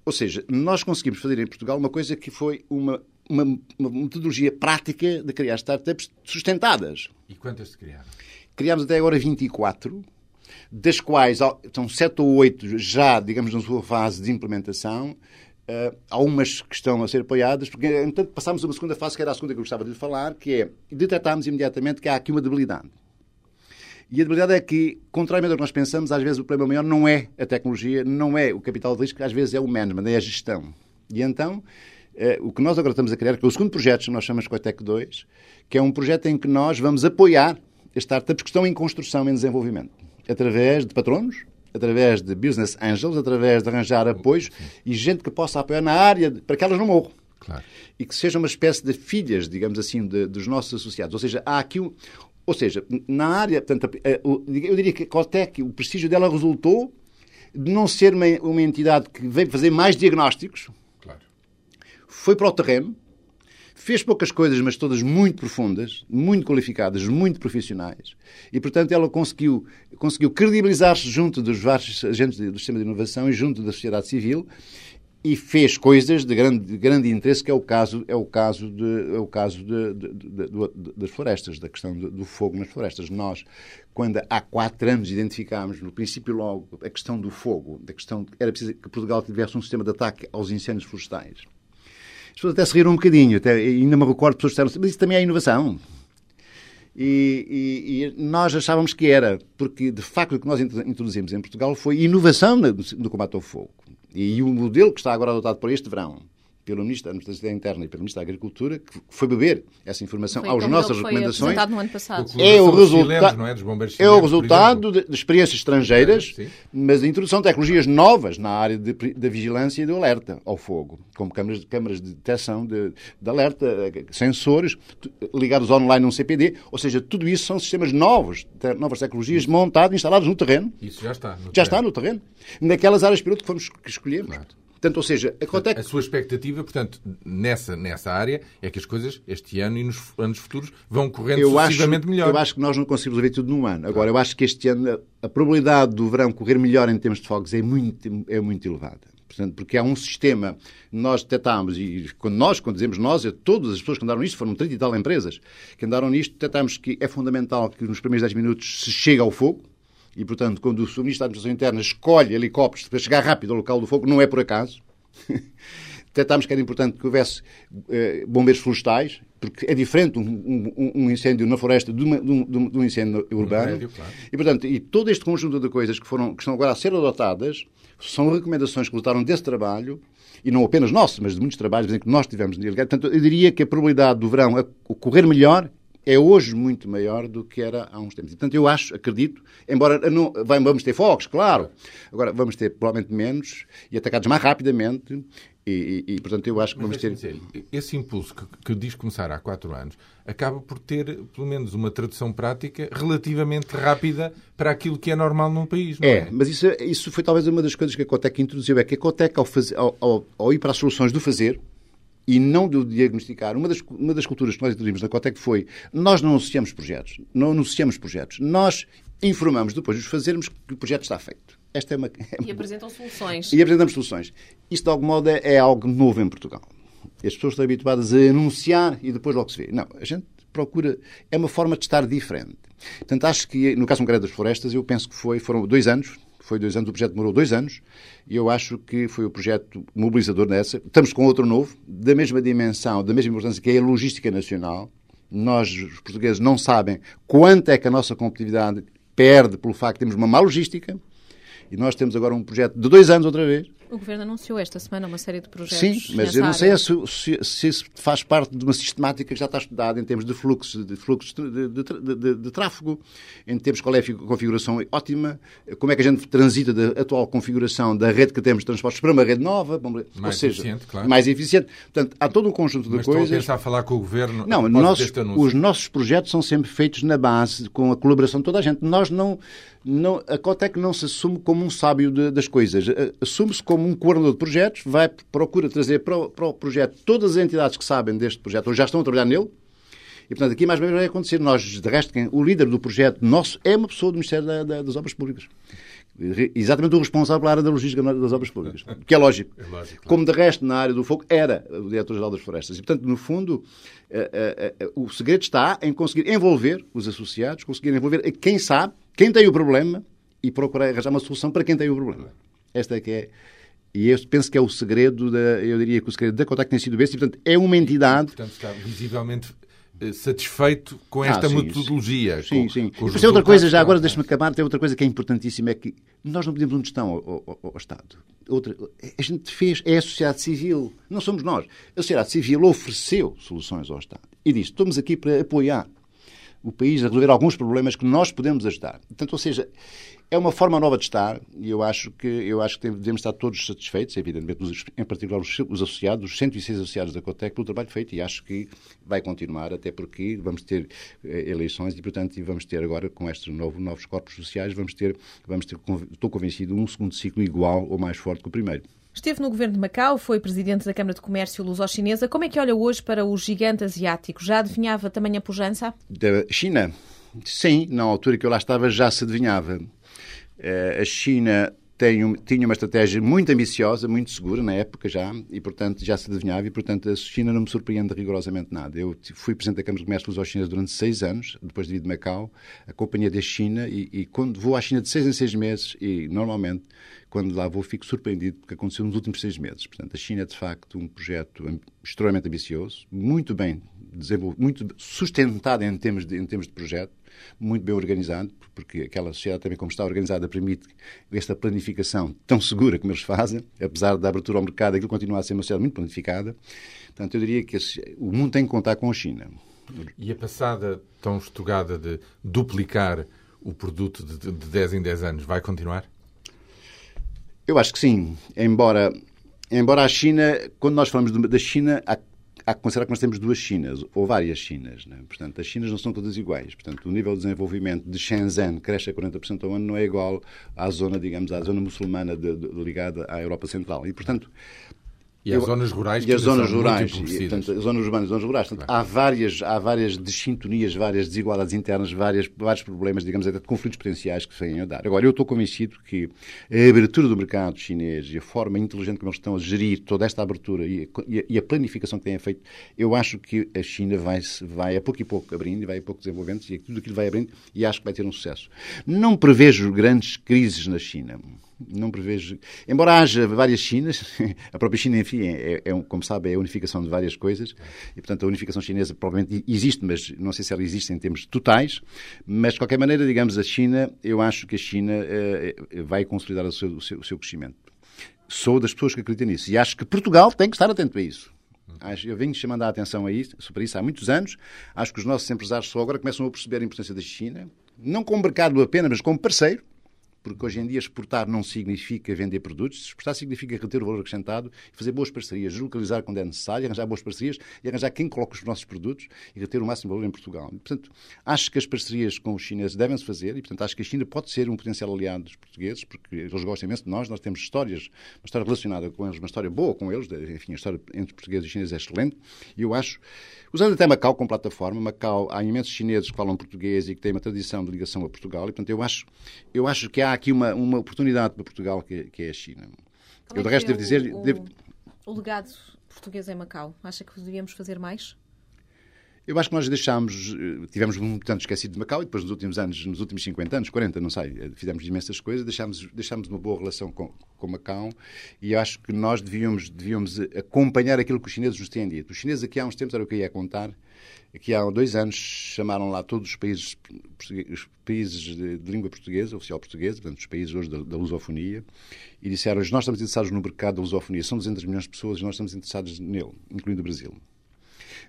ou seja, nós conseguimos fazer em Portugal uma coisa que foi uma, uma, uma metodologia prática de criar startups sustentadas. E quantas se criaram? Criámos até agora 24 das quais são sete ou oito já, digamos, na sua fase de implementação. Uh, há umas que estão a ser apoiadas, porque, entanto, passámos a uma segunda fase, que era a segunda que eu gostava de lhe falar, que é detectámos imediatamente que há aqui uma debilidade. E a debilidade é que, contrariamente ao que nós pensamos, às vezes o problema maior não é a tecnologia, não é o capital de risco, às vezes é o management, é a gestão. E então, eh, o que nós agora estamos a criar, que é o segundo projeto que nós chamamos Coitec 2, que é um projeto em que nós vamos apoiar as startups que estão em construção, em desenvolvimento, através de patronos, através de business angels, através de arranjar apoios e gente que possa apoiar na área para que elas não morram. Claro. E que sejam uma espécie de filhas, digamos assim, de, dos nossos associados. Ou seja, há aqui um, ou seja, na área, portanto, eu diria que a Cotec, o prestígio dela resultou de não ser uma, uma entidade que veio fazer mais diagnósticos, claro. foi para o terreno, fez poucas coisas, mas todas muito profundas, muito qualificadas, muito profissionais, e, portanto, ela conseguiu, conseguiu credibilizar-se junto dos vários agentes do sistema de inovação e junto da sociedade civil, e fez coisas de grande, de grande interesse, que é o caso, é o caso, de, é o caso de, de, das florestas, da questão do fogo nas florestas. Nós, quando há quatro anos identificámos, no princípio logo, a questão do fogo, da questão era preciso que Portugal tivesse um sistema de ataque aos incêndios florestais. As pessoas até se riram um bocadinho, até, ainda me recordo pessoas disseram mas isso também é inovação. E, e, e, nós achávamos que era, porque de facto o que nós introduzimos em Portugal foi inovação no, no combate ao fogo. E o modelo que está agora adotado por este verão, pelo Ministro da Administração Interna e pelo Ministro da Agricultura, que foi beber essa informação às nossas recomendações. É o, resulta é, é o resultado de, de, experiências estrangeiras, é, mas de introdução de tecnologias novas na área da vigilância e do alerta ao fogo, como câmaras, câmaras de detecção de, de alerta, sensores ligados online num CPD, ou seja, tudo isso são sistemas novos, te, novas tecnologias montadas, instaladas no terreno. Isso já está. já terreno. está no terreno. Naquelas áreas piloto que fomos que escolhemos. Claro. Portanto, ou seja, a Cotec... A sua expectativa, portanto, nessa, nessa área, é que as coisas, este ano e nos anos futuros, vão correndo eu sucessivamente acho, melhor. Eu acho que nós não conseguimos ver tudo num ano. Agora, eu acho que este ano a, a probabilidade do verão correr melhor em termos de fogos é muito, é muito elevada. Portanto, porque há um sistema, nós detectámos, e quando nós, quando dizemos nós, é todas as pessoas que andaram nisto, foram 30 e tal empresas que andaram nisto, detectámos que é fundamental que nos primeiros 10 minutos se chegue ao fogo, e, portanto, quando o Ministro da Administração Interna escolhe helicópteros para chegar rápido ao local do fogo, não é por acaso. Detectámos que era importante que houvesse eh, bombeiros florestais, porque é diferente um, um, um incêndio na floresta de, uma, de, um, de um, incêndio urbano. Claro. E, portanto, e todo este conjunto de coisas que, foram, que estão agora a ser adotadas são recomendações que resultaram desse trabalho e não apenas nosso, mas de muitos trabalhos em que nós tivemos. Portanto, eu diria que a probabilidade do verão ocorrer melhor é hoje muito maior do que era há uns tempos. Portanto, eu acho, acredito, embora não, vamos ter fogos, claro, agora vamos ter provavelmente menos e atacados mais rapidamente e, e, e, portanto, eu acho que Mas vamos ter. Dizer, esse impulso que, que diz começar há quatro anos acaba por ter, pelo menos, uma tradução prática relativamente rápida para aquilo que é normal num país, não é? É, mas isso, isso foi talvez uma das coisas que a Cotec introduziu. É que a Cotec, ao, fazer, ao, ao, ao ir para as soluções do fazer, e não do diagnosticar. Uma das, uma das culturas que nós introduzimos na Cotec foi nós não anunciamos projetos, não anunciamos projetos. Nós informamos depois de os fazermos que o projeto está feito. Esta é uma, é uma... E apresentam soluções. E apresentamos soluções. Isto, de algum modo, é, é algo novo em Portugal. As pessoas estão habituadas a anunciar e depois logo se vê. Não, a gente procura... É uma forma de estar diferente. Portanto, acho que, no caso concreto das florestas, eu penso que foi, foram dois anos, foi dois anos, o projeto demorou dois anos, e eu acho que foi o projeto mobilizador nessa. Estamos com outro novo, da mesma dimensão, da mesma importância, que é a logística nacional. Nós, os portugueses, não sabem quanto é que a nossa competitividade perde pelo facto de termos uma má logística, e nós temos agora um projeto de dois anos outra vez, o Governo anunciou esta semana uma série de projetos. Sim, mas eu não sei se, se, se, isso faz parte de uma sistemática que já está estudada em termos de fluxo, de, fluxo de, de, de, de tráfego, em termos qual é a configuração ótima, como é que a gente transita da atual configuração da rede que temos de transportes para uma rede nova, mais ou seja, eficiente, claro. mais eficiente. Portanto, há todo um conjunto de mas coisas. Mas estão a pensar a falar com o Governo Não, nossos, os nossos projetos são sempre feitos na base, com a colaboração de toda a gente. Nós não, não a Cotec não se assume como um sábio das coisas, assume-se como um coordenador de projetos vai, procura trazer para o, para o projeto todas as entidades que sabem deste projeto ou já estão a trabalhar nele. E, portanto, aqui mais ou menos vai acontecer. Nós, de resto, quem, o líder do projeto nosso é uma pessoa do Ministério da, da, das Obras Públicas. Exatamente o responsável pela área da logística das obras públicas. Que é lógico. É lógico. Como de resto, na área do fogo, era o diretor-geral das florestas. E, portanto, no fundo, uh, uh, uh, o segredo está em conseguir envolver os associados, conseguir envolver quem sabe, quem tem o problema e procurar arranjar uma solução para quem tem o problema. Esta é que é e eu penso que é o segredo, da, eu diria que o segredo da Kodak tem sido esse, e, portanto, é uma entidade... Portanto, está visivelmente eh, satisfeito com esta ah, sim, metodologia. Sim, com, sim. Com e outra coisa, já agora deixe-me acabar, tem outra coisa que é importantíssima, é que nós não pedimos um gestão ao, ao, ao, Estado. Outra, a gente fez, é a sociedade civil, não somos nós. A sociedade civil ofereceu soluções ao Estado e disse, estamos aqui para apoiar o país a resolver alguns problemas que nós podemos ajudar. Portanto, ou seja, é uma forma nova de estar e eu acho que, eu acho que devemos estar todos satisfeitos, evidentemente, em particular os, os associados, os 106 associados da Cotec, pelo trabalho feito e acho que vai continuar, até porque vamos ter eh, eleições e, portanto, vamos ter agora, com estes novo, novos corpos sociais, vamos ter, vamos ter, estou convencido, um segundo ciclo igual ou mais forte que o primeiro. Esteve no governo de Macau, foi presidente da Câmara de Comércio Luso-Chinesa. Como é que olha hoje para o gigante asiático? Já adivinhava também a pujança? Da China? Sim, na altura que eu lá estava já se adivinhava. Eh, a China tem, tinha uma estratégia muito ambiciosa, muito segura na época já, e portanto já se adivinhava, e portanto a China não me surpreende rigorosamente nada. Eu fui presidente da Câmara de Comércio Luso-Chinesa durante seis anos, depois de vir de Macau, a companhia da China, e, e quando vou à China de seis em seis meses, e normalmente quando lá vou, fico surpreendido porque aconteceu nos últimos seis meses. Portanto, a China é, de facto, um projeto extremamente ambicioso, muito bem muito sustentado em termos, de, em termos de projeto, muito bem organizado, porque aquela sociedade também, como está organizada, permite esta planificação tão segura como eles fazem, apesar da abertura ao mercado, aquilo continua a ser uma sociedade muito planificada. Portanto, eu diria que esse, o mundo tem que contar com a China. E a passada tão estugada de duplicar o produto de, de 10 em 10 anos vai continuar? Eu acho que sim. Embora, embora a China, quando nós falamos da China, há, há que considerar que nós temos duas Chinas, ou várias Chinas. Né? Portanto, as Chinas não são todas iguais. Portanto, o nível de desenvolvimento de Shenzhen cresce a 40% ao ano não é igual à zona, digamos, à zona muçulmana de, de, ligada à Europa Central. E, portanto, e as zonas rurais e as zonas rurais, e, portanto, as zonas urbanas zonas rurais. Portanto, claro. há várias há várias desintonias, várias desigualdades internas, várias, vários problemas, digamos, até de conflitos potenciais que se vêm a dar. Agora, eu estou convencido que a abertura do mercado chinês e a forma inteligente como eles estão a gerir toda esta abertura e a, e a planificação que têm feito, eu acho que a China vai, vai a pouco e pouco abrindo e vai a pouco desenvolvendo e tudo aquilo vai abrindo e acho que vai ter um sucesso. Não prevejo grandes crises na China não prevejo. Embora haja várias Chinas, a própria China, enfim, é, é, como sabe, é a unificação de várias coisas, e portanto a unificação chinesa provavelmente existe, mas não sei se ela existe em termos totais. Mas de qualquer maneira, digamos, a China, eu acho que a China eh, vai consolidar o seu, o, seu, o seu crescimento. Sou das pessoas que acreditam nisso. E acho que Portugal tem que estar atento a isso. Eu venho chamando a atenção a isso, sobre isso há muitos anos. Acho que os nossos empresários só agora começam a perceber a importância da China, não como mercado apenas, mas como parceiro porque hoje em dia exportar não significa vender produtos, exportar significa reter o valor acrescentado e fazer boas parcerias, deslocalizar quando é necessário, arranjar boas parcerias e arranjar quem coloca os nossos produtos e reter o máximo valor em Portugal. E, portanto, acho que as parcerias com os chineses devem-se fazer e, portanto, acho que a China pode ser um potencial aliado dos portugueses, porque eles gostam imenso de nós, nós temos histórias, uma história relacionada com eles, uma história boa com eles, enfim, a história entre portugueses e chineses é excelente, e eu acho, usando até Macau como plataforma, Macau, há imensos chineses que falam português e que têm uma tradição de ligação a Portugal, e, portanto, eu acho, eu acho que há aqui uma, uma oportunidade para Portugal, que, que é a China. Qual eu, de resto, devo dizer. O, devo... o legado português em Macau, acha que devíamos fazer mais? Eu acho que nós deixámos, eh, tivemos um tanto esquecido de Macau e depois nos últimos anos, nos últimos 50 anos, 40, não sei, eh, fizemos imensas coisas, deixámos, deixámos uma boa relação com, com Macau e acho que nós devíamos, devíamos acompanhar aquilo que os chineses nos têm dito. Os chineses aqui há uns tempos, era o que eu ia contar, aqui há dois anos chamaram lá todos os países, os países de, de língua portuguesa, oficial portuguesa, portanto os países hoje da, da lusofonia, e disseram nós estamos interessados no mercado da lusofonia, são 200 milhões de pessoas e nós estamos interessados nele, incluindo o Brasil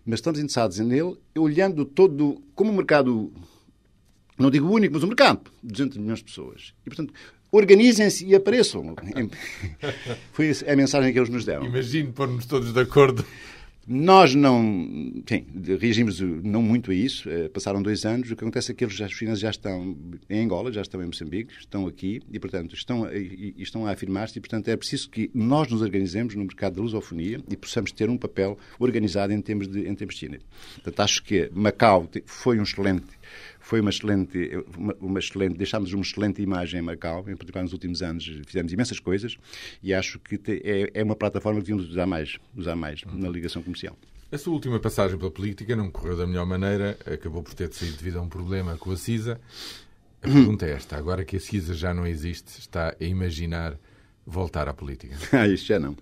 mas estamos interessados nele olhando todo como um mercado, não digo único, mas um mercado, 200 milhões de pessoas. E, portanto, organizem-se e apareçam. Foi a mensagem que eles nos deram. Imagino pôr-nos todos de acordo nós não, sim, reagimos não muito a isso. Eh, passaram dois anos. O que acontece é que eles, os chineses já estão em Angola, já estão em Moçambique, estão aqui e, portanto, estão, e, estão a afirmar-se. E, portanto, é preciso que nós nos organizemos no mercado da lusofonia e possamos ter um papel organizado em termos de, em termos de China. Portanto, acho que Macau foi um excelente foi uma excelente, uma, uma, excelente, deixámos uma excelente imagem em Macau, em particular nos últimos anos fizemos imensas coisas e acho que te, é, é, uma plataforma que devíamos usar mais, usar mais na ligação comercial. A sua última passagem pela política não correu da melhor maneira, acabou por ter de sair devido a um problema com a CISA. A pergunta é esta: agora que a CISA já não existe, está a imaginar voltar à política? ah, isso já não.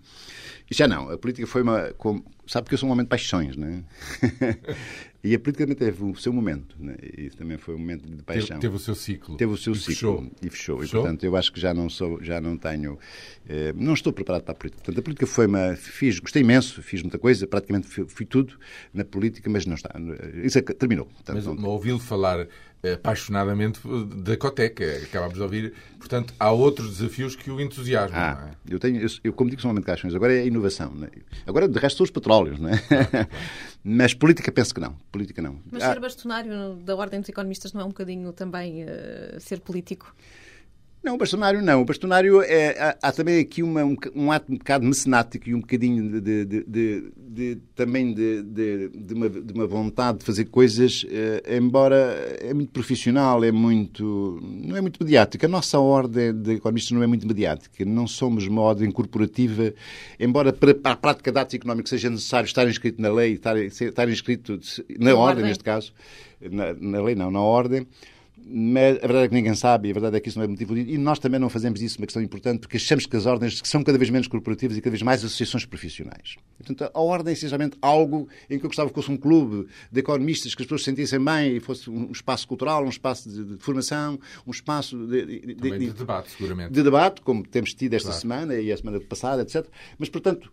Isso já não. A política foi uma. Como, sabe que eu sou um homem de paixões, não é? e a política também teve o seu momento. Né? E também foi um momento de paixão. Teve, teve o seu ciclo. Teve o seu e ciclo. Fechou. E fechou. fechou. E, portanto, eu acho que já não sou, já não tenho. Eh, não estou preparado para a política. Portanto, a política foi uma. Fiz, gostei imenso, fiz muita coisa, praticamente fui, fui tudo na política, mas não está. Isso é, terminou. Portanto, mas ouvi-lo falar apaixonadamente da Coteca. Acabámos de ouvir. Portanto, há outros desafios que o entusiasmam. Ah, é? eu, tenho, eu, eu, como digo, homem de caixões. Agora é a inovação. Né? Agora, de resto, são os petróleos. Não é? Mas política, penso que não. Política não. Mas ser bastonário da Ordem dos Economistas não é um bocadinho também uh, ser político? Não, o bastonário não. O bastonário é. Há, há também aqui uma, um, um, ato um bocado mecenático e um bocadinho de, de, de, de também de, uma, de uma vontade de fazer coisas, eh, embora é muito profissional, é muito. não é muito mediática. A nossa ordem de economistas não é muito mediática. Não somos uma ordem corporativa, embora para, para a prática de atos económicos seja necessário estar inscrito na lei, estar, estar inscrito na, na ordem, ordem, neste caso. Na, na lei não, na ordem mas a verdade é que ninguém sabe, e a verdade é que isso não é motivo de... E nós também não fazemos disso uma questão importante, porque achamos que as ordens são cada vez menos corporativas e cada vez mais associações profissionais. Portanto, a ordem é essencialmente algo em que eu gostava que fosse um clube de economistas, que as pessoas se sentissem bem e fosse um espaço cultural, um espaço de, de formação, um espaço de, de, de, de debate, seguramente. De debate, como temos tido esta claro. semana e a semana passada, etc. Mas, portanto,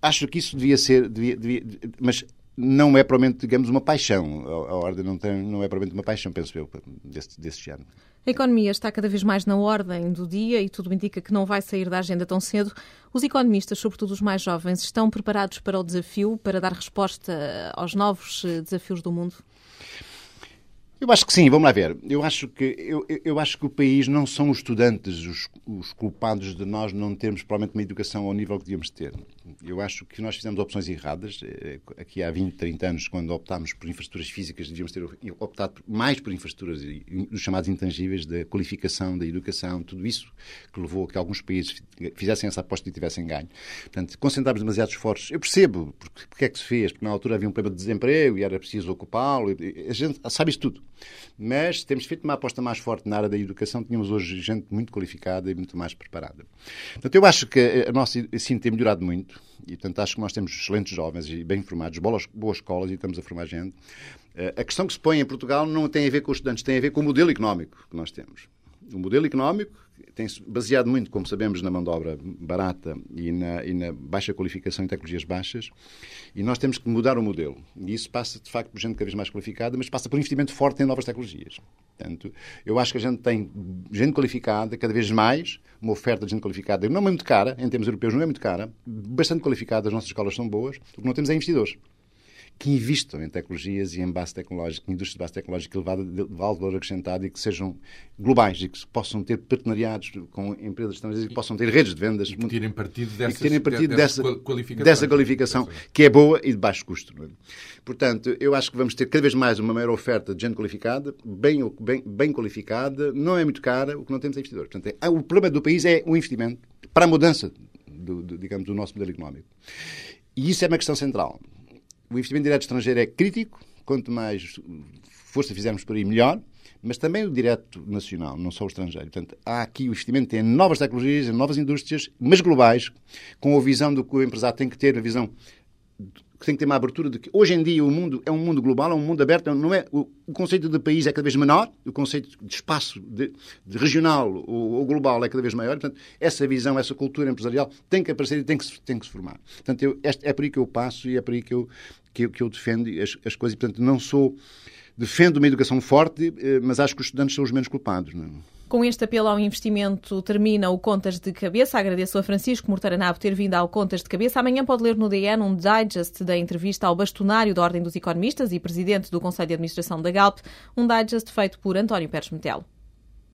acho que isso devia ser... Devia, devia, mas não é provavelmente, digamos, uma paixão. A, a ordem não, tem, não é provavelmente uma paixão, penso eu, desse, desse género. A economia está cada vez mais na ordem do dia e tudo indica que não vai sair da agenda tão cedo. Os economistas, sobretudo os mais jovens, estão preparados para o desafio, para dar resposta aos novos eh, desafios do mundo? Eu acho que sim, vamos lá ver. Eu acho que, eu, eu acho que o país não são os estudantes os, os culpados de nós não termos provavelmente uma educação ao nível que devíamos ter. Eu acho que nós fizemos opções erradas. Eh, aqui há 20, 30 anos, quando optámos por infraestruturas físicas, devíamos ter optado mais por infraestruturas, os chamados intangíveis, da qualificação, da educação, tudo isso que levou a que alguns países fizessem essa aposta e tivessem ganho. Portanto, concentrámos demasiados esforços. Eu percebo porque, porque é que se fez, porque na altura havia um problema de desemprego e era preciso ocupá-lo. A gente sabe isso tudo. Mas temos feito uma aposta mais forte na área da educação, tínhamos hoje gente muito qualificada e muito mais preparada. Portanto, eu acho que a nossa ensino tem melhorado muito e, portanto, acho que nós temos excelentes jovens e bem formados, boas, boas escolas e estamos a formar gente. Eh, a questão que se põe em Portugal não tem a ver com os estudantes, tem a ver com o modelo económico que nós temos. O modelo económico tem-se baseado muito, como sabemos, na mão de obra barata e na, e na, baixa qualificação em tecnologias baixas, e nós temos que mudar o modelo. E isso passa, de facto, por gente cada vez mais qualificada, mas passa por investimento forte em novas tecnologias. Portanto, eu acho que a gente tem gente qualificada, cada vez mais, uma oferta de gente qualificada, não é muito cara, em termos europeus não é muito cara, bastante qualificada, as nossas escolas são boas, o que não temos é investidores que investam em tecnologias e em base tecnológica, indústria de base tecnológica elevada de valor acrescentado e que sejam globais e que possam ter partenariados com empresas estrangeiras e que possam ter redes de vendas. E que tirem partido, dessas, tirem partido dessa, dessa, qualificação, dessa qualificação que é boa e de baixo custo. É? Portanto, eu acho que vamos ter cada vez mais uma maior oferta de gente qualificada, bem, bem, bem qualificada, não é muito cara, o que não temos é investidores. Portanto, é, o problema do país é o investimento para a mudança, do, do, digamos, do nosso modelo económico. E isso é uma questão central o investimento direto estrangeiro é crítico, quanto mais força fizermos por aí, melhor, mas também o direto nacional, não só o estrangeiro. Portanto, há aqui o investimento em novas tecnologias, em novas indústrias, mas globais, com a visão do que o empresário tem que ter, a visão que tem que ter uma abertura de que hoje em dia o mundo é um mundo global, é um mundo aberto, não é o, conceito de país é cada vez menor, o conceito de espaço de, de regional ou, ou, global é cada vez maior. Portanto, essa visão, essa cultura empresarial tem que aparecer e tem que tem que se formar. Portanto, eu, este, é por aí que eu passo e é por aí que eu, que que eu defendo as, as coisas. E, portanto, não sou defendo uma educação forte, eh, mas acho que os estudantes são os menos culpados. Não é? Com este apelo ao investimento termina o Contas de Cabeça. Agradeço a Francisco Mortaranabo ter vindo ao Contas de Cabeça. Amanhã pode ler no DN um digest da entrevista ao bastonário da Ordem dos Economistas e presidente do Conselho de Administração da Galp, um digest feito por António Pérez Metelo.